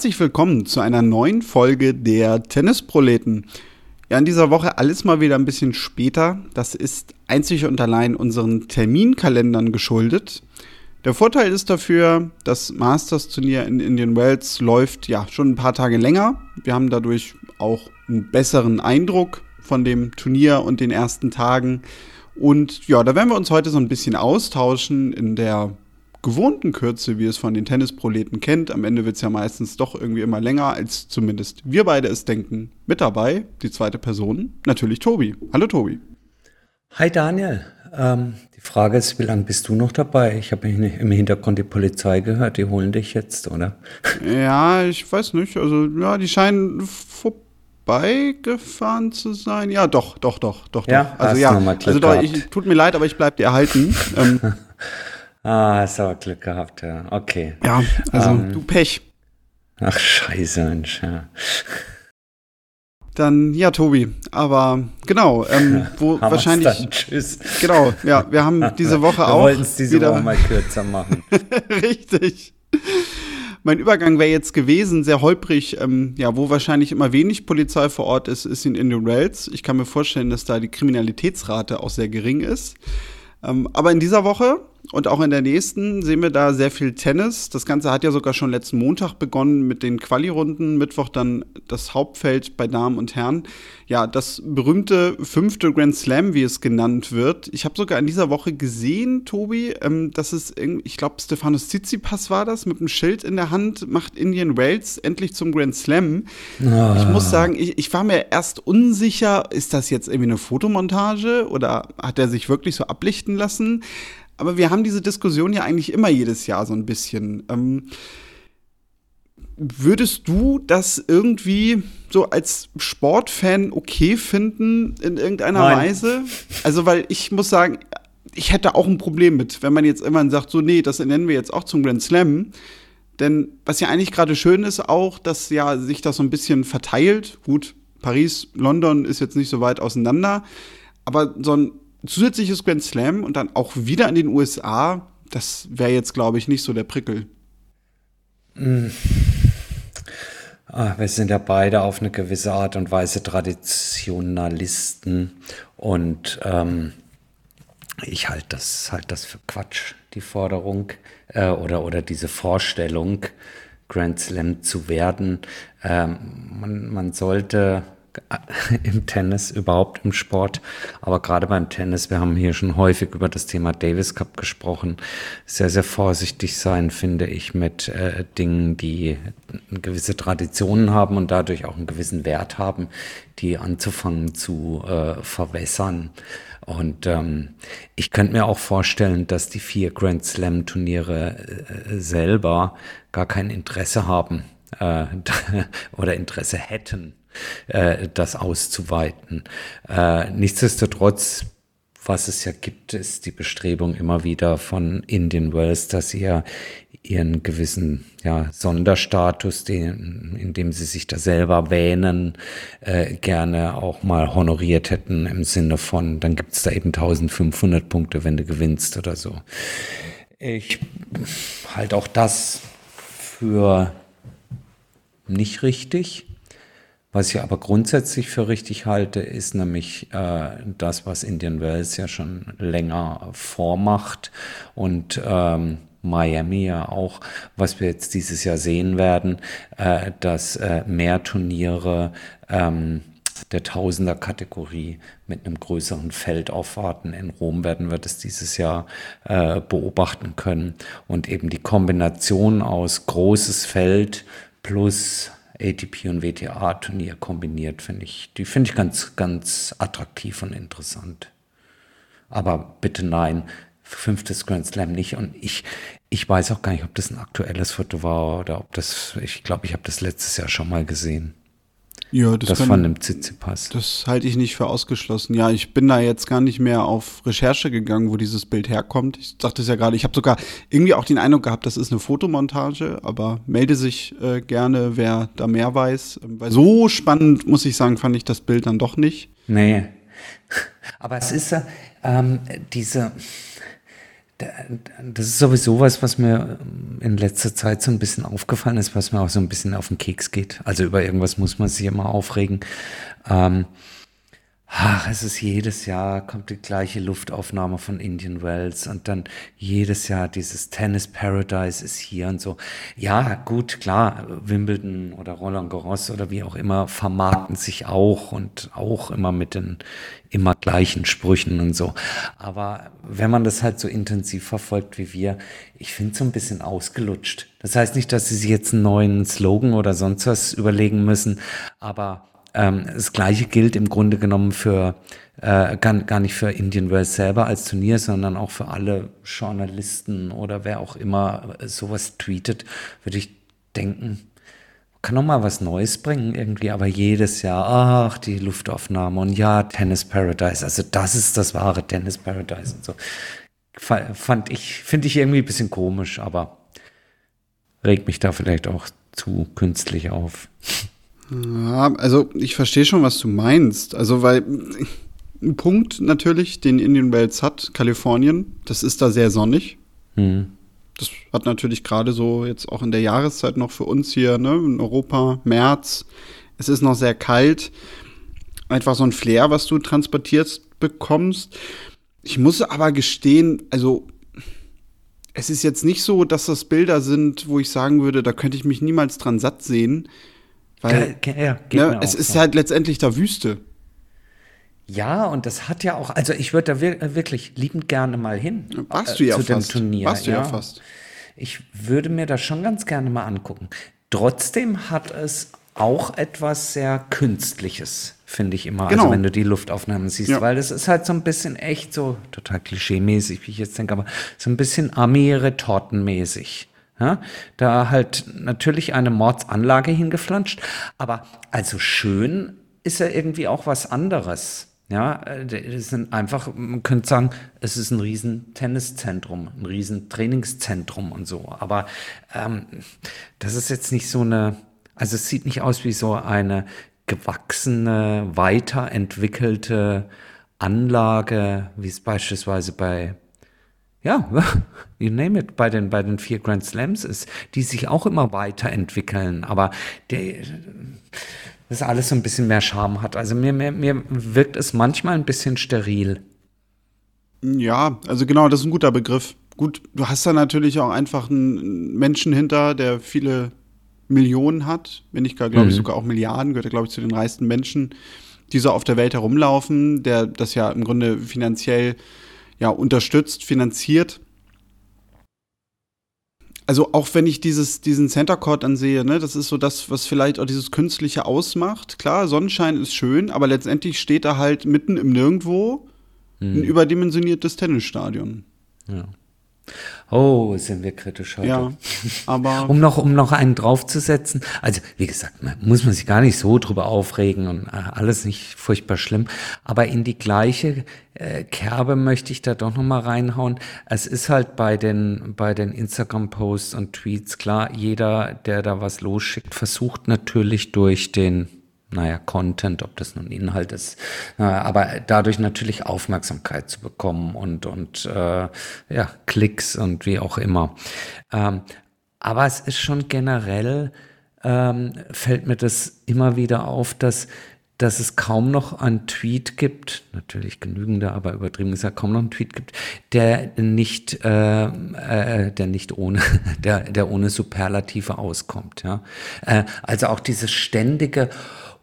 Herzlich willkommen zu einer neuen Folge der Tennisproleten. Ja, in dieser Woche alles mal wieder ein bisschen später. Das ist einzig und allein unseren Terminkalendern geschuldet. Der Vorteil ist dafür, das Masters-Turnier in Indian Wells läuft ja schon ein paar Tage länger. Wir haben dadurch auch einen besseren Eindruck von dem Turnier und den ersten Tagen. Und ja, da werden wir uns heute so ein bisschen austauschen in der gewohnten Kürze, wie es von den Tennisproleten kennt. Am Ende wird es ja meistens doch irgendwie immer länger, als zumindest wir beide es denken. Mit dabei, die zweite Person, natürlich Tobi. Hallo Tobi. Hi Daniel. Ähm, die Frage ist, wie lange bist du noch dabei? Ich habe im Hintergrund die Polizei gehört, die holen dich jetzt, oder? Ja, ich weiß nicht. Also, ja, die scheinen vorbeigefahren zu sein. Ja, doch, doch, doch, doch, ja, doch. Also ja, also doch, ich, tut mir leid, aber ich bleibe dir erhalten. ähm, Ah, hast aber Glück gehabt, ja. Okay. Ja, also ähm, du Pech. Ach, scheiße, Mensch, ja. Dann, ja, Tobi, aber genau, ähm, wo wahrscheinlich. Dann. Tschüss. Genau, ja, wir haben diese Woche wir auch. Wir wollten es diese wieder, Woche mal kürzer machen. Richtig. Mein Übergang wäre jetzt gewesen, sehr holprig, ähm, ja, wo wahrscheinlich immer wenig Polizei vor Ort ist, ist in Indian Wells. Ich kann mir vorstellen, dass da die Kriminalitätsrate auch sehr gering ist. Ähm, aber in dieser Woche und auch in der nächsten sehen wir da sehr viel Tennis. Das Ganze hat ja sogar schon letzten Montag begonnen mit den Quali-Runden. Mittwoch dann das Hauptfeld bei Damen und Herren. Ja, das berühmte fünfte Grand Slam, wie es genannt wird. Ich habe sogar in dieser Woche gesehen, Tobi, ähm, dass es, ich glaube, Stefanos Tsitsipas war das, mit einem Schild in der Hand, macht Indian Wales endlich zum Grand Slam. Ah. Ich muss sagen, ich, ich war mir erst unsicher, ist das jetzt irgendwie eine Fotomontage oder hat er sich wirklich so ablichten lassen? Aber wir haben diese Diskussion ja eigentlich immer jedes Jahr so ein bisschen. Ähm, würdest du das irgendwie so als Sportfan okay finden in irgendeiner Nein. Weise? Also, weil ich muss sagen, ich hätte auch ein Problem mit, wenn man jetzt immer sagt, so, nee, das nennen wir jetzt auch zum Grand Slam. Denn was ja eigentlich gerade schön ist, auch, dass ja sich das so ein bisschen verteilt. Gut, Paris, London ist jetzt nicht so weit auseinander. Aber so ein zusätzliches Grand Slam und dann auch wieder in den USA, das wäre jetzt, glaube ich, nicht so der Prickel. Ah, wir sind ja beide auf eine gewisse Art und Weise Traditionalisten und ähm, ich halte das, halt das für Quatsch, die Forderung äh, oder, oder diese Vorstellung, Grand Slam zu werden. Ähm, man, man sollte im Tennis, überhaupt im Sport, aber gerade beim Tennis, wir haben hier schon häufig über das Thema Davis Cup gesprochen, sehr, sehr vorsichtig sein, finde ich, mit äh, Dingen, die gewisse Traditionen haben und dadurch auch einen gewissen Wert haben, die anzufangen zu äh, verwässern. Und ähm, ich könnte mir auch vorstellen, dass die vier Grand Slam Turniere äh, selber gar kein Interesse haben äh, oder Interesse hätten äh, das auszuweiten. Äh, nichtsdestotrotz, was es ja gibt, ist die Bestrebung immer wieder von Indian Wells, dass sie ja ihren gewissen ja, Sonderstatus, den, in dem sie sich da selber wähnen, äh, gerne auch mal honoriert hätten im Sinne von, dann gibt's da eben 1500 Punkte, wenn du gewinnst oder so. Ich halte auch das für nicht richtig. Was ich aber grundsätzlich für richtig halte, ist nämlich äh, das, was Indian Wells ja schon länger vormacht und ähm, Miami ja auch, was wir jetzt dieses Jahr sehen werden, äh, dass äh, mehr Turniere ähm, der Tausender-Kategorie mit einem größeren Feld aufwarten. In Rom werden wir das dieses Jahr äh, beobachten können. Und eben die Kombination aus großes Feld plus ATP und WTA-Turnier kombiniert, finde ich. Die finde ich ganz, ganz attraktiv und interessant. Aber bitte nein, fünftes Grand Slam nicht. Und ich, ich weiß auch gar nicht, ob das ein aktuelles Foto war oder ob das, ich glaube, ich habe das letztes Jahr schon mal gesehen. Ja, das, das kann, von dem Tsitsipas. Das halte ich nicht für ausgeschlossen. Ja, ich bin da jetzt gar nicht mehr auf Recherche gegangen, wo dieses Bild herkommt. Ich sagte es ja gerade, ich habe sogar irgendwie auch den Eindruck gehabt, das ist eine Fotomontage, aber melde sich äh, gerne, wer da mehr weiß. Ähm, weil so spannend, muss ich sagen, fand ich das Bild dann doch nicht. Nee. Aber es ist ähm, diese das ist sowieso was, was mir in letzter Zeit so ein bisschen aufgefallen ist, was mir auch so ein bisschen auf den Keks geht. Also über irgendwas muss man sich immer aufregen. Ähm, ach, es ist jedes Jahr kommt die gleiche Luftaufnahme von Indian Wells und dann jedes Jahr dieses Tennis Paradise ist hier und so. Ja, gut, klar, Wimbledon oder Roland Garros oder wie auch immer vermarkten sich auch und auch immer mit den immer gleichen Sprüchen und so. Aber wenn man das halt so intensiv verfolgt wie wir, ich finde so ein bisschen ausgelutscht. Das heißt nicht, dass sie sich jetzt einen neuen Slogan oder sonst was überlegen müssen, aber ähm, das Gleiche gilt im Grunde genommen für äh, gar, gar nicht für Indian Wells selber als Turnier, sondern auch für alle Journalisten oder wer auch immer sowas tweetet, würde ich denken, kann noch mal was Neues bringen irgendwie, aber jedes Jahr, ach, die Luftaufnahme und ja, Tennis Paradise, also das ist das wahre Tennis Paradise und so. Fand ich, finde ich irgendwie ein bisschen komisch, aber regt mich da vielleicht auch zu künstlich auf. Ja, also ich verstehe schon, was du meinst. Also, weil ein Punkt natürlich, den Indian Wells hat, Kalifornien, das ist da sehr sonnig. Mhm. Das hat natürlich gerade so jetzt auch in der Jahreszeit noch für uns hier, ne, in Europa, März. Es ist noch sehr kalt. Einfach so ein Flair, was du transportiert bekommst. Ich muss aber gestehen, also es ist jetzt nicht so, dass das Bilder sind, wo ich sagen würde, da könnte ich mich niemals dran satt sehen. Weil ja, ne, es ist so. halt letztendlich da Wüste. Ja, und das hat ja auch, also ich würde da wir, wirklich liebend gerne mal hin. Warst äh, du ja zu fast. dem Turnier. Warst du ja. ja fast. Ich würde mir das schon ganz gerne mal angucken. Trotzdem hat es auch etwas sehr Künstliches, finde ich immer. Also genau. Also wenn du die Luftaufnahmen siehst, ja. weil das ist halt so ein bisschen echt so, total klischee-mäßig, wie ich jetzt denke, aber so ein bisschen Ami-Retortenmäßig. Ja, da halt natürlich eine Mordsanlage hingeflanscht, aber also schön ist ja irgendwie auch was anderes. Ja, es sind einfach, man könnte sagen, es ist ein riesen Tenniszentrum, ein riesen Trainingszentrum und so. Aber ähm, das ist jetzt nicht so eine, also es sieht nicht aus wie so eine gewachsene, weiterentwickelte Anlage, wie es beispielsweise bei ja, you name it, bei den, bei den vier Grand Slams ist, die sich auch immer weiterentwickeln, aber der, das alles so ein bisschen mehr Charme hat. Also mir, mir, mir wirkt es manchmal ein bisschen steril. Ja, also genau, das ist ein guter Begriff. Gut, du hast da natürlich auch einfach einen Menschen hinter, der viele Millionen hat, wenn nicht gar, glaube ich, mhm. sogar auch Milliarden, gehört, glaube ich, zu den reichsten Menschen, die so auf der Welt herumlaufen, der das ja im Grunde finanziell ja, unterstützt, finanziert. Also auch wenn ich dieses, diesen Center Court ansehe, ne, das ist so das, was vielleicht auch dieses Künstliche ausmacht. Klar, Sonnenschein ist schön, aber letztendlich steht da halt mitten im Nirgendwo hm. ein überdimensioniertes Tennisstadion. Ja. Oh, sind wir kritisch heute. Ja, aber. um noch, um noch einen draufzusetzen. Also, wie gesagt, man, muss man sich gar nicht so drüber aufregen und äh, alles nicht furchtbar schlimm. Aber in die gleiche äh, Kerbe möchte ich da doch noch mal reinhauen. Es ist halt bei den, bei den Instagram-Posts und Tweets klar, jeder, der da was losschickt, versucht natürlich durch den naja, Content, ob das nun Inhalt ist, äh, aber dadurch natürlich Aufmerksamkeit zu bekommen und, und äh, ja, Klicks und wie auch immer. Ähm, aber es ist schon generell, ähm, fällt mir das immer wieder auf, dass dass es kaum noch einen Tweet gibt, natürlich genügende, aber übertrieben gesagt kaum noch einen Tweet gibt, der nicht, äh, äh, der nicht ohne, der, der ohne Superlative auskommt. Ja, äh, also auch dieses ständige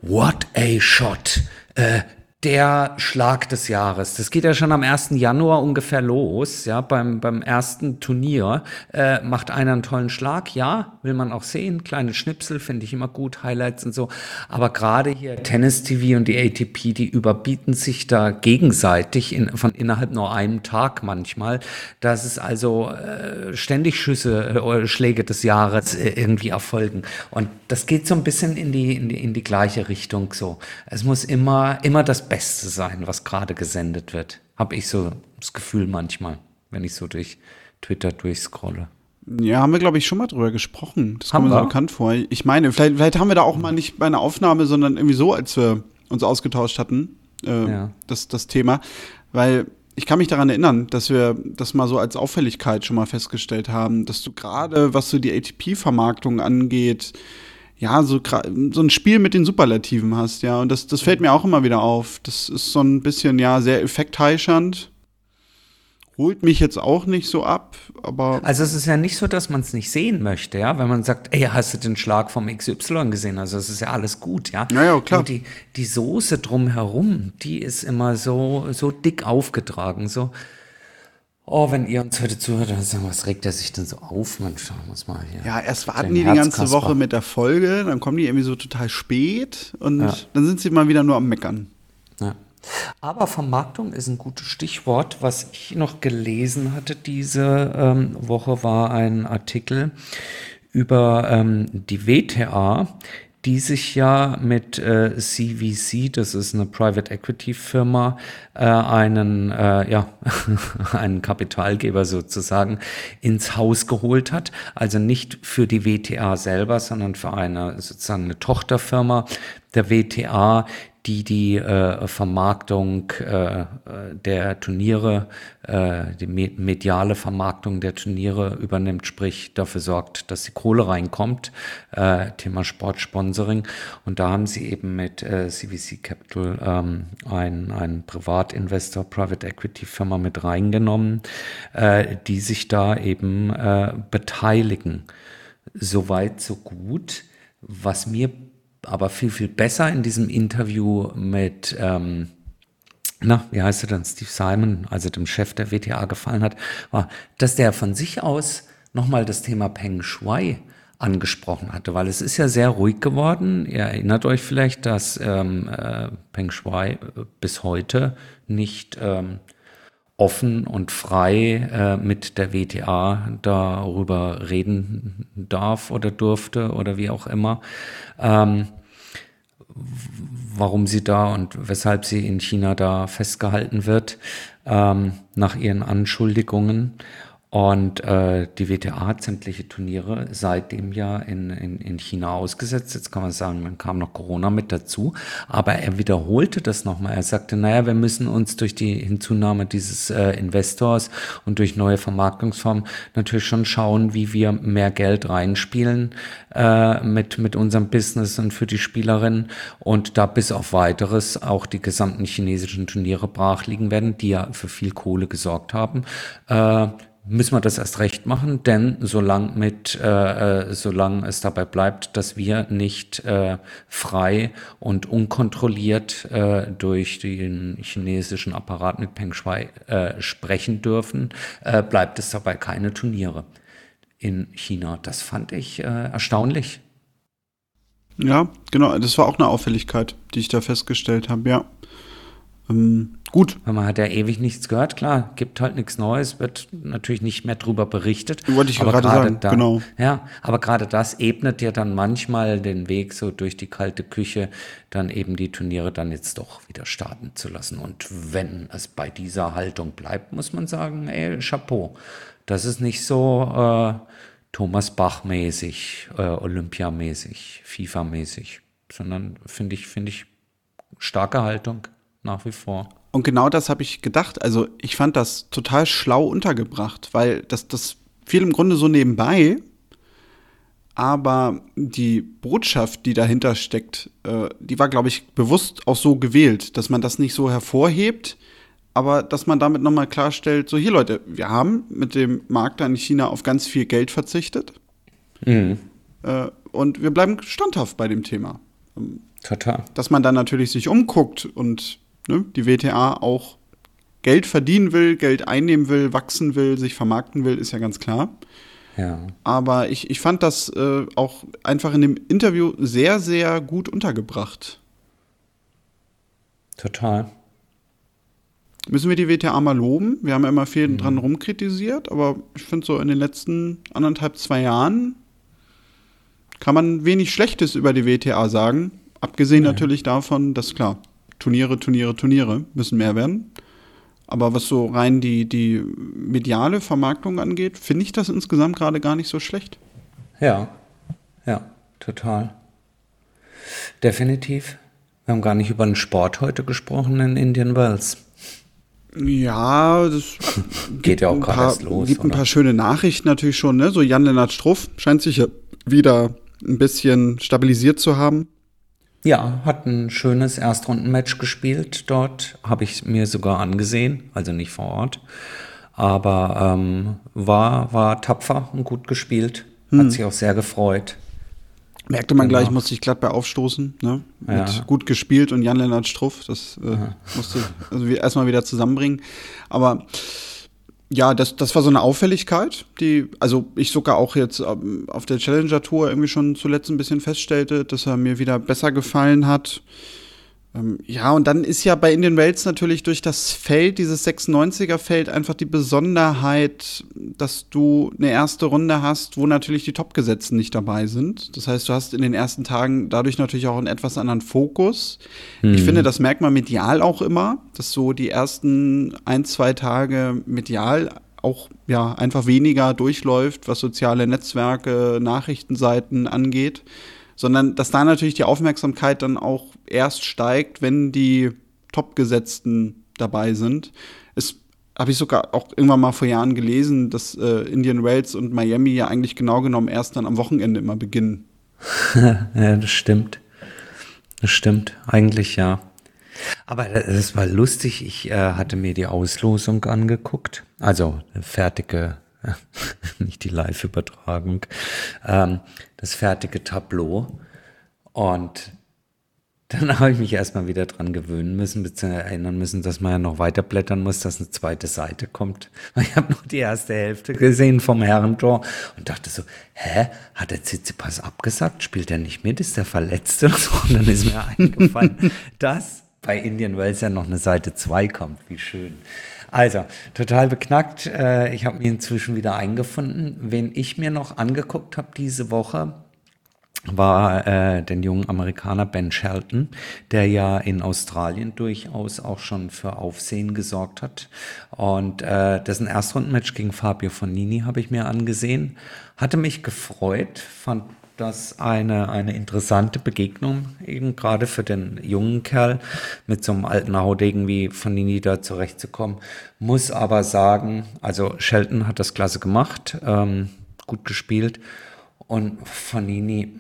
What a Shot. Äh, der Schlag des Jahres. Das geht ja schon am 1. Januar ungefähr los, ja, beim, beim ersten Turnier. Äh, macht einer einen tollen Schlag, ja, will man auch sehen. Kleine Schnipsel finde ich immer gut, Highlights und so. Aber gerade hier Tennis TV und die ATP, die überbieten sich da gegenseitig in, von innerhalb nur einem Tag manchmal, dass es also äh, ständig Schüsse, äh, Schläge des Jahres äh, irgendwie erfolgen. Und das geht so ein bisschen in die, in die, in die gleiche Richtung so. Es muss immer, immer das Beste sein, was gerade gesendet wird. Habe ich so das Gefühl manchmal, wenn ich so durch Twitter durchscrolle. Ja, haben wir, glaube ich, schon mal drüber gesprochen. Das kommt mir so bekannt vor. Ich meine, vielleicht, vielleicht haben wir da auch mal nicht bei einer Aufnahme, sondern irgendwie so, als wir uns ausgetauscht hatten, äh, ja. das, das Thema. Weil ich kann mich daran erinnern, dass wir das mal so als Auffälligkeit schon mal festgestellt haben, dass du gerade, was so die ATP-Vermarktung angeht, ja, so, so ein Spiel mit den Superlativen hast, ja. Und das, das fällt mir auch immer wieder auf. Das ist so ein bisschen, ja, sehr effektheischend holt mich jetzt auch nicht so ab, aber. Also es ist ja nicht so, dass man es nicht sehen möchte, ja, wenn man sagt, ey, hast du den Schlag vom XY gesehen? Also es ist ja alles gut, ja. Naja, klar. Nur die, die Soße drumherum, die ist immer so, so dick aufgetragen, so. Oh, wenn ihr uns heute zuhört, dann sagen, was regt er sich denn so auf? Man muss mal hier. Ja, erst warten die die ganze Woche mit der Folge, dann kommen die irgendwie so total spät und ja. dann sind sie mal wieder nur am Meckern. Ja. Aber Vermarktung ist ein gutes Stichwort. Was ich noch gelesen hatte diese ähm, Woche war ein Artikel über ähm, die WTA, die sich ja mit äh, CVC, das ist eine Private Equity Firma, äh, einen, äh, ja, einen Kapitalgeber sozusagen ins Haus geholt hat. Also nicht für die WTA selber, sondern für eine sozusagen eine Tochterfirma der WTA, die die äh, Vermarktung äh, der Turniere, äh, die mediale Vermarktung der Turniere übernimmt, sprich dafür sorgt, dass die Kohle reinkommt, äh, Thema Sportsponsoring. Und da haben sie eben mit äh, CVC Capital ähm, einen, einen Privatinvestor, Private Equity Firma mit reingenommen, äh, die sich da eben äh, beteiligen. Soweit, so gut. Was mir aber viel, viel besser in diesem Interview mit, ähm, na, wie heißt er dann, Steve Simon, also dem Chef der WTA gefallen hat, war, dass der von sich aus nochmal das Thema Peng Shui angesprochen hatte, weil es ist ja sehr ruhig geworden. Ihr erinnert euch vielleicht, dass ähm, äh, Peng Shui äh, bis heute nicht ähm, offen und frei äh, mit der WTA darüber reden darf oder durfte oder wie auch immer. Ähm, warum sie da und weshalb sie in China da festgehalten wird, ähm, nach ihren Anschuldigungen. Und äh, die WTA hat sämtliche Turniere seitdem ja in, in, in China ausgesetzt. Jetzt kann man sagen, dann kam noch Corona mit dazu. Aber er wiederholte das nochmal. Er sagte, naja, wir müssen uns durch die Hinzunahme dieses äh, Investors und durch neue Vermarktungsformen natürlich schon schauen, wie wir mehr Geld reinspielen äh, mit, mit unserem Business und für die Spielerinnen. Und da bis auf weiteres auch die gesamten chinesischen Turniere brach liegen werden, die ja für viel Kohle gesorgt haben. Äh, müssen wir das erst recht machen, denn solange mit, äh, äh, solange es dabei bleibt, dass wir nicht äh, frei und unkontrolliert äh, durch den chinesischen Apparat mit Peng Shui äh, sprechen dürfen, äh, bleibt es dabei keine Turniere in China. Das fand ich äh, erstaunlich. Ja, genau, das war auch eine Auffälligkeit, die ich da festgestellt habe, ja. Ähm, gut. Weil man hat ja ewig nichts gehört, klar, gibt halt nichts Neues, wird natürlich nicht mehr drüber berichtet. Wollte ich aber gerade sagen, da, genau. Ja, aber gerade das ebnet ja dann manchmal den Weg so durch die kalte Küche, dann eben die Turniere dann jetzt doch wieder starten zu lassen. Und wenn es bei dieser Haltung bleibt, muss man sagen, ey, Chapeau. Das ist nicht so äh, Thomas Bach-mäßig, äh, Olympia-mäßig, FIFA-mäßig, sondern finde ich, finde ich starke Haltung nach wie vor. Und genau das habe ich gedacht. Also ich fand das total schlau untergebracht, weil das, das fiel im Grunde so nebenbei. Aber die Botschaft, die dahinter steckt, äh, die war, glaube ich, bewusst auch so gewählt, dass man das nicht so hervorhebt, aber dass man damit nochmal klarstellt, so hier Leute, wir haben mit dem Markt in China auf ganz viel Geld verzichtet. Mhm. Äh, und wir bleiben standhaft bei dem Thema. Total. Dass man dann natürlich sich umguckt und ne, die WTA auch Geld verdienen will, Geld einnehmen will, wachsen will, sich vermarkten will, ist ja ganz klar. Ja. Aber ich, ich fand das äh, auch einfach in dem Interview sehr, sehr gut untergebracht. Total. Müssen wir die WTA mal loben? Wir haben ja immer viel mhm. dran rumkritisiert, aber ich finde so in den letzten anderthalb, zwei Jahren kann man wenig Schlechtes über die WTA sagen. Abgesehen ja. natürlich davon, dass klar, Turniere, Turniere, Turniere müssen mehr werden. Aber was so rein die, die mediale Vermarktung angeht, finde ich das insgesamt gerade gar nicht so schlecht. Ja, ja, total. Definitiv. Wir haben gar nicht über den Sport heute gesprochen in Indian Wells. Ja, das geht ja auch gerade erst los. Gibt ein paar schöne Nachrichten natürlich schon, ne? So Jan-Lennart Struff scheint sich ja wieder ein bisschen stabilisiert zu haben. Ja, hat ein schönes Erstrundenmatch gespielt dort, habe ich mir sogar angesehen, also nicht vor Ort. Aber ähm, war, war tapfer und gut gespielt, hm. hat sich auch sehr gefreut. Merkte man genau. gleich, musste ich glatt bei aufstoßen. Ne? Ja. gut gespielt und Jan-Lennart Struff, das äh, musste also erstmal wieder zusammenbringen. Aber ja, das, das war so eine Auffälligkeit, die, also ich sogar auch jetzt ähm, auf der Challenger Tour irgendwie schon zuletzt ein bisschen feststellte, dass er mir wieder besser gefallen hat. Ähm, ja, und dann ist ja bei Indian Wells natürlich durch das Feld, dieses 96er Feld, einfach die Besonderheit, dass du eine erste Runde hast, wo natürlich die Topgesetzten nicht dabei sind. Das heißt, du hast in den ersten Tagen dadurch natürlich auch einen etwas anderen Fokus. Mhm. Ich finde, das merkt man medial auch immer, dass so die ersten ein, zwei Tage medial auch ja einfach weniger durchläuft, was soziale Netzwerke, Nachrichtenseiten angeht sondern dass da natürlich die Aufmerksamkeit dann auch erst steigt, wenn die Topgesetzten dabei sind. Es habe ich sogar auch irgendwann mal vor Jahren gelesen, dass äh, Indian Wales und Miami ja eigentlich genau genommen erst dann am Wochenende immer beginnen. ja, das stimmt. Das stimmt, eigentlich ja. Aber es war lustig, ich äh, hatte mir die Auslosung angeguckt, also eine fertige nicht die Live-Übertragung, ähm, das fertige Tableau. Und dann habe ich mich erstmal wieder dran gewöhnen müssen, beziehungsweise erinnern müssen, dass man ja noch weiter blättern muss, dass eine zweite Seite kommt. Ich habe nur die erste Hälfte gesehen vom Herrentor und dachte so, hä, hat der Tsitsipas abgesagt? Spielt er nicht mit? Ist der verletzt oder so? Und dann ist mir eingefallen, dass bei Indian Wells ja noch eine Seite 2 kommt. Wie schön. Also, total beknackt. Äh, ich habe mich inzwischen wieder eingefunden. Wen ich mir noch angeguckt habe diese Woche, war äh, den jungen Amerikaner Ben Shelton, der ja in Australien durchaus auch schon für Aufsehen gesorgt hat. Und äh, dessen Erstrundenmatch gegen Fabio Fonini habe ich mir angesehen. Hatte mich gefreut, fand das eine, eine interessante Begegnung, eben gerade für den jungen Kerl mit so einem alten Haudegen wie Fanini da zurechtzukommen. Muss aber sagen, also Shelton hat das klasse gemacht, ähm, gut gespielt und Fanini,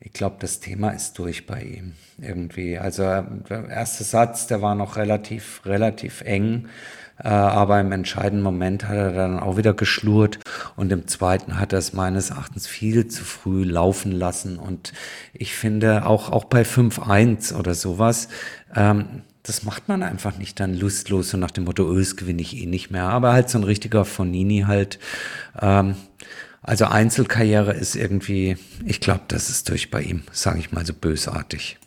ich glaube, das Thema ist durch bei ihm irgendwie. Also der erste Satz, der war noch relativ, relativ eng. Äh, aber im entscheidenden Moment hat er dann auch wieder geschlurrt und im zweiten hat er es meines Erachtens viel zu früh laufen lassen. Und ich finde auch, auch bei 5-1 oder sowas, ähm, das macht man einfach nicht dann lustlos so nach dem Motto, das gewinne ich eh nicht mehr. Aber halt so ein richtiger Fonini halt. Ähm, also Einzelkarriere ist irgendwie, ich glaube, das ist durch bei ihm, sage ich mal so bösartig.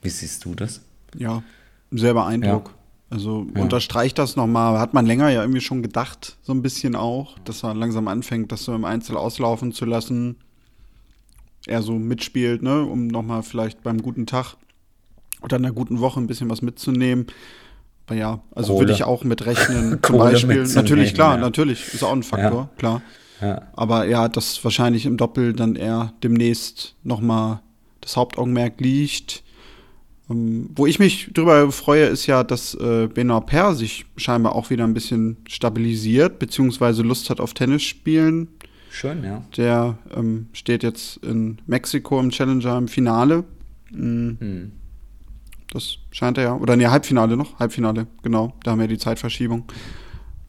Wie siehst du das? Ja, selber Eindruck. Ja. Also ja. unterstreicht das nochmal. Hat man länger ja irgendwie schon gedacht, so ein bisschen auch, dass er langsam anfängt, das so im Einzel auslaufen zu lassen. Er so mitspielt, ne, um nochmal vielleicht beim guten Tag oder einer guten Woche ein bisschen was mitzunehmen. Aber ja, also würde ich auch mit rechnen. Zum Beispiel, natürlich, klar, ja. natürlich, ist auch ein Faktor, ja. klar. Aber ja, dass wahrscheinlich im Doppel dann eher demnächst nochmal das Hauptaugenmerk liegt. Ähm, wo ich mich drüber freue, ist ja, dass äh, Benoit Per sich scheinbar auch wieder ein bisschen stabilisiert, beziehungsweise Lust hat auf Tennis spielen. Schön, ja. Der ähm, steht jetzt in Mexiko im Challenger im Finale. Mhm. Hm. Das scheint er ja. Oder nee, Halbfinale noch. Halbfinale, genau. Da haben wir die Zeitverschiebung.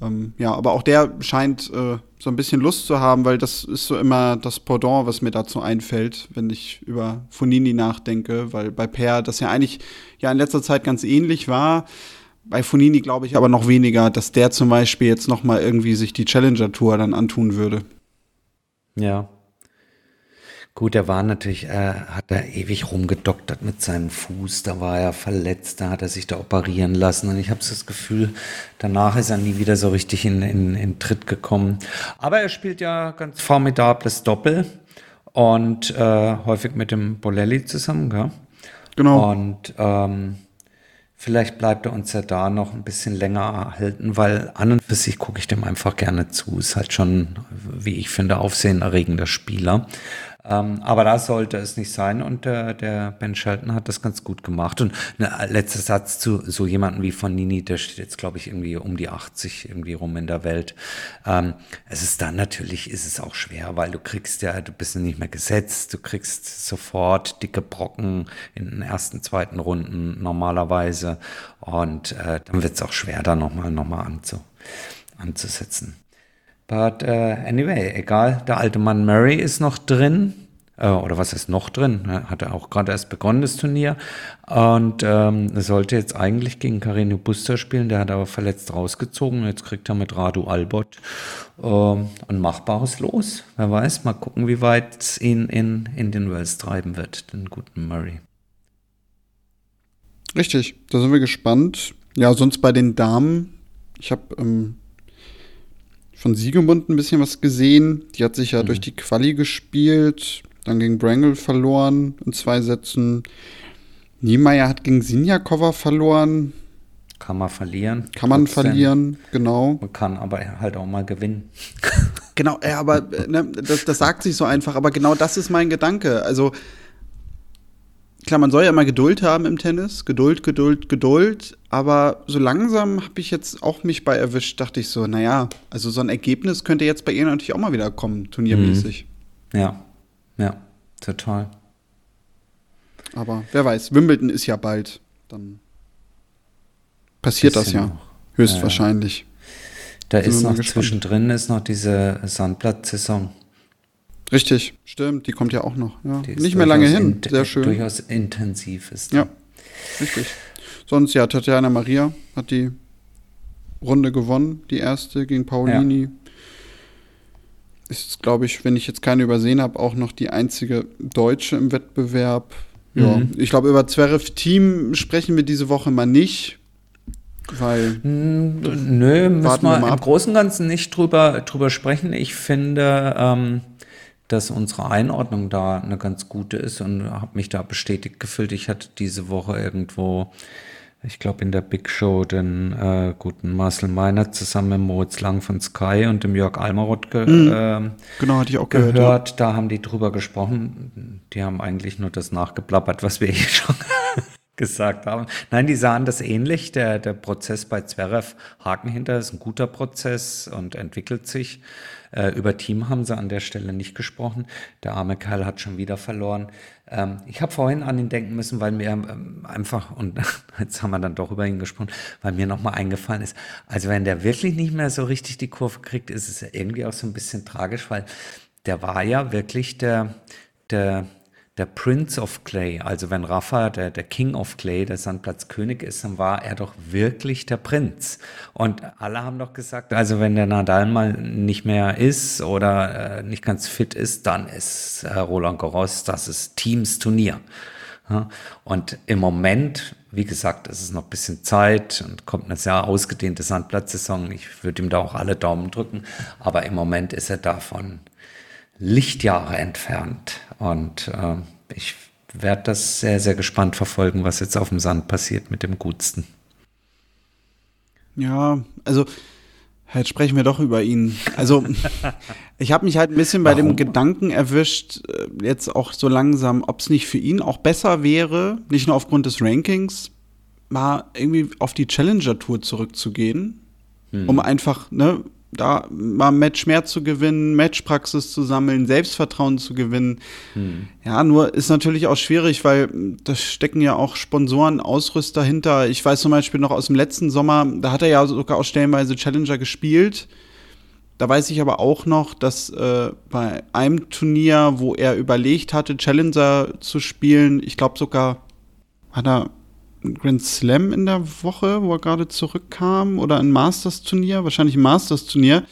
Ähm, ja, aber auch der scheint äh, so ein bisschen Lust zu haben, weil das ist so immer das Pendant, was mir dazu einfällt, wenn ich über Fonini nachdenke, weil bei Per das ja eigentlich ja in letzter Zeit ganz ähnlich war. Bei Fonini glaube ich aber noch weniger, dass der zum Beispiel jetzt noch mal irgendwie sich die Challenger Tour dann antun würde. Ja, Gut, er war natürlich, äh, hat er ewig rumgedoktert mit seinem Fuß, da war er verletzt, da hat er sich da operieren lassen und ich habe das Gefühl, danach ist er nie wieder so richtig in, in, in Tritt gekommen. Aber er spielt ja ganz formidables Doppel und äh, häufig mit dem Bolelli zusammen, gell? Genau. Und ähm, Vielleicht bleibt er uns ja da noch ein bisschen länger erhalten, weil an und für sich gucke ich dem einfach gerne zu. Ist halt schon, wie ich finde, aufsehenerregender Spieler. Ähm, aber da sollte es nicht sein und äh, der Ben Shelton hat das ganz gut gemacht. Und ne, letzter Satz zu so jemanden wie von Nini, der steht jetzt, glaube ich, irgendwie um die 80 irgendwie rum in der Welt. Ähm, es ist dann natürlich, ist es auch schwer, weil du kriegst ja, du bist nicht mehr gesetzt, du kriegst sofort dicke Brocken in den ersten, zweiten Runden normalerweise und äh, dann wird es auch schwer, da nochmal noch mal anzu, anzusetzen. But uh, anyway, egal, der alte Mann Murray ist noch drin. Äh, oder was ist noch drin? Hat er auch gerade erst begonnen, das Turnier. Und ähm, sollte jetzt eigentlich gegen Carino Buster spielen, der hat aber verletzt rausgezogen. Jetzt kriegt er mit Radu Albot äh, ein machbares Los. Wer weiß, mal gucken, wie weit es ihn in, in den Wells treiben wird, den guten Murray. Richtig, da sind wir gespannt. Ja, sonst bei den Damen. Ich habe ähm, von Siegemund ein bisschen was gesehen. Die hat sich ja mhm. durch die Quali gespielt, dann gegen Brangle verloren in zwei Sätzen. Niemeyer hat gegen Sinjakova verloren. Kann man verlieren. Kann man trotzdem. verlieren, genau. Man kann aber halt auch mal gewinnen. genau, ja, aber ne, das, das sagt sich so einfach, aber genau das ist mein Gedanke. Also klar, man soll ja immer Geduld haben im Tennis. Geduld, Geduld, Geduld. Aber so langsam habe ich jetzt auch mich bei erwischt, dachte ich so, naja, also so ein Ergebnis könnte jetzt bei ihr natürlich auch mal wieder kommen, turniermäßig. Mhm. Ja, ja, total. Aber wer weiß, Wimbledon ist ja bald. Dann passiert das ja. Noch. Höchstwahrscheinlich. Ja, Da ist noch zwischendrin ist noch diese Sandblatt-Saison. Richtig, stimmt, die kommt ja auch noch. Ja. Nicht mehr lange hin, sehr schön. Durchaus intensiv ist. Ja, richtig. Sonst, ja, Tatjana Maria hat die Runde gewonnen, die erste gegen Paolini. Ja. Ist, glaube ich, wenn ich jetzt keine übersehen habe, auch noch die einzige Deutsche im Wettbewerb. Ja, mhm. ich glaube, über Zverev Team sprechen wir diese Woche mal nicht. Weil. Nö, müssen wir, wir im Großen und Ganzen nicht drüber, drüber sprechen. Ich finde, ähm, dass unsere Einordnung da eine ganz gute ist und habe mich da bestätigt gefühlt. Ich hatte diese Woche irgendwo, ich glaube in der Big Show, den äh, guten Marcel Meiner zusammen mit Moritz Lang von Sky und dem Jörg Almaroth ge mhm. äh, genau, hatte ich auch gehört. gehört. Ja. Da haben die drüber gesprochen. Die haben eigentlich nur das nachgeplappert, was wir hier schon gesagt haben. Nein, die sahen das ähnlich. Der, der Prozess bei Zverev, Haken hinter, ist ein guter Prozess und entwickelt sich. Äh, über Team haben sie an der Stelle nicht gesprochen. Der arme Kerl hat schon wieder verloren. Ähm, ich habe vorhin an ihn denken müssen, weil mir ähm, einfach, und jetzt haben wir dann doch über ihn gesprochen, weil mir nochmal eingefallen ist, also wenn der wirklich nicht mehr so richtig die Kurve kriegt, ist es irgendwie auch so ein bisschen tragisch, weil der war ja wirklich der, der, der Prince of Clay, also wenn Rafa der, der King of Clay, der Sandplatzkönig ist, dann war er doch wirklich der Prinz. Und alle haben doch gesagt, also wenn der Nadal mal nicht mehr ist oder äh, nicht ganz fit ist, dann ist äh, Roland Garros, das ist Teams Turnier. Ja? Und im Moment, wie gesagt, es ist noch ein bisschen Zeit und kommt eine sehr ausgedehnte Sandplatzsaison. Ich würde ihm da auch alle Daumen drücken, aber im Moment ist er davon Lichtjahre entfernt. Und äh, ich werde das sehr, sehr gespannt verfolgen, was jetzt auf dem Sand passiert mit dem Gutsten. Ja, also Jetzt sprechen wir doch über ihn. Also, ich habe mich halt ein bisschen bei Warum? dem Gedanken erwischt, äh, jetzt auch so langsam, ob es nicht für ihn auch besser wäre, nicht nur aufgrund des Rankings, mal irgendwie auf die Challenger Tour zurückzugehen, hm. um einfach, ne, da mal Match mehr zu gewinnen, Matchpraxis zu sammeln, Selbstvertrauen zu gewinnen. Hm. Ja, nur ist natürlich auch schwierig, weil da stecken ja auch Sponsoren, Ausrüster hinter. Ich weiß zum Beispiel noch aus dem letzten Sommer, da hat er ja sogar auch stellenweise Challenger gespielt. Da weiß ich aber auch noch, dass äh, bei einem Turnier, wo er überlegt hatte, Challenger zu spielen, ich glaube sogar, hat er Grand Slam in der Woche, wo er gerade zurückkam, oder ein Masters-Turnier, wahrscheinlich ein Masters-Turnier.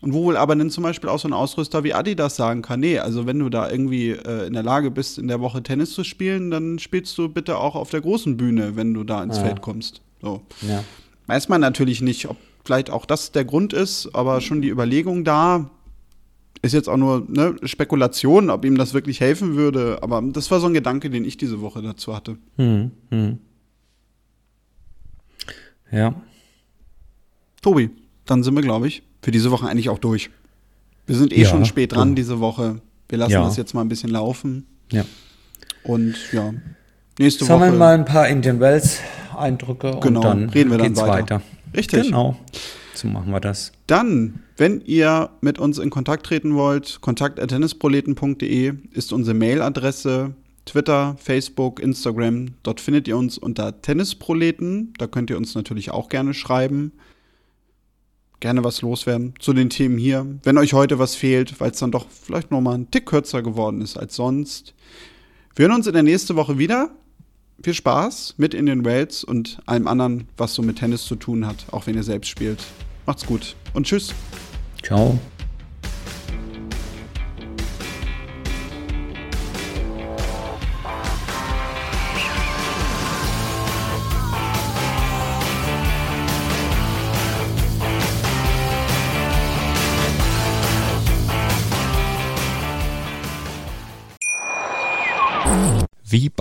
Und wo wohl aber dann zum Beispiel auch so ein Ausrüster wie Adidas sagen kann, nee, also wenn du da irgendwie äh, in der Lage bist, in der Woche Tennis zu spielen, dann spielst du bitte auch auf der großen Bühne, wenn du da ins ja. Feld kommst. So. Ja. Weiß man natürlich nicht, ob vielleicht auch das der Grund ist, aber schon die Überlegung da, ist jetzt auch nur ne, Spekulation, ob ihm das wirklich helfen würde, aber das war so ein Gedanke, den ich diese Woche dazu hatte. Hm, hm. Ja. Tobi, dann sind wir, glaube ich, für diese Woche eigentlich auch durch. Wir sind eh ja, schon spät dran oh. diese Woche. Wir lassen Ja. das jetzt mal ein bisschen laufen. Ja. Und ja, nächste Sammeln Woche. mal ein paar Indian Wells Eindrücke Genau, und dann reden wir dann geht's weiter. weiter. Richtig. Genau. So machen wir das. Dann, wenn ihr mit uns in Kontakt treten wollt, kontakt.tennisproleten.de ist unsere Mailadresse. Twitter, Facebook, Instagram, dort findet ihr uns unter Tennisproleten. Da könnt ihr uns natürlich auch gerne schreiben. Gerne was loswerden zu den Themen hier. Wenn euch heute was fehlt, weil es dann doch vielleicht noch mal ein Tick kürzer geworden ist als sonst. Wir hören uns in der nächsten Woche wieder. Viel Spaß mit Indian Wales und allem anderen, was so mit Tennis zu tun hat, auch wenn ihr selbst spielt. Macht's gut und tschüss. Ciao.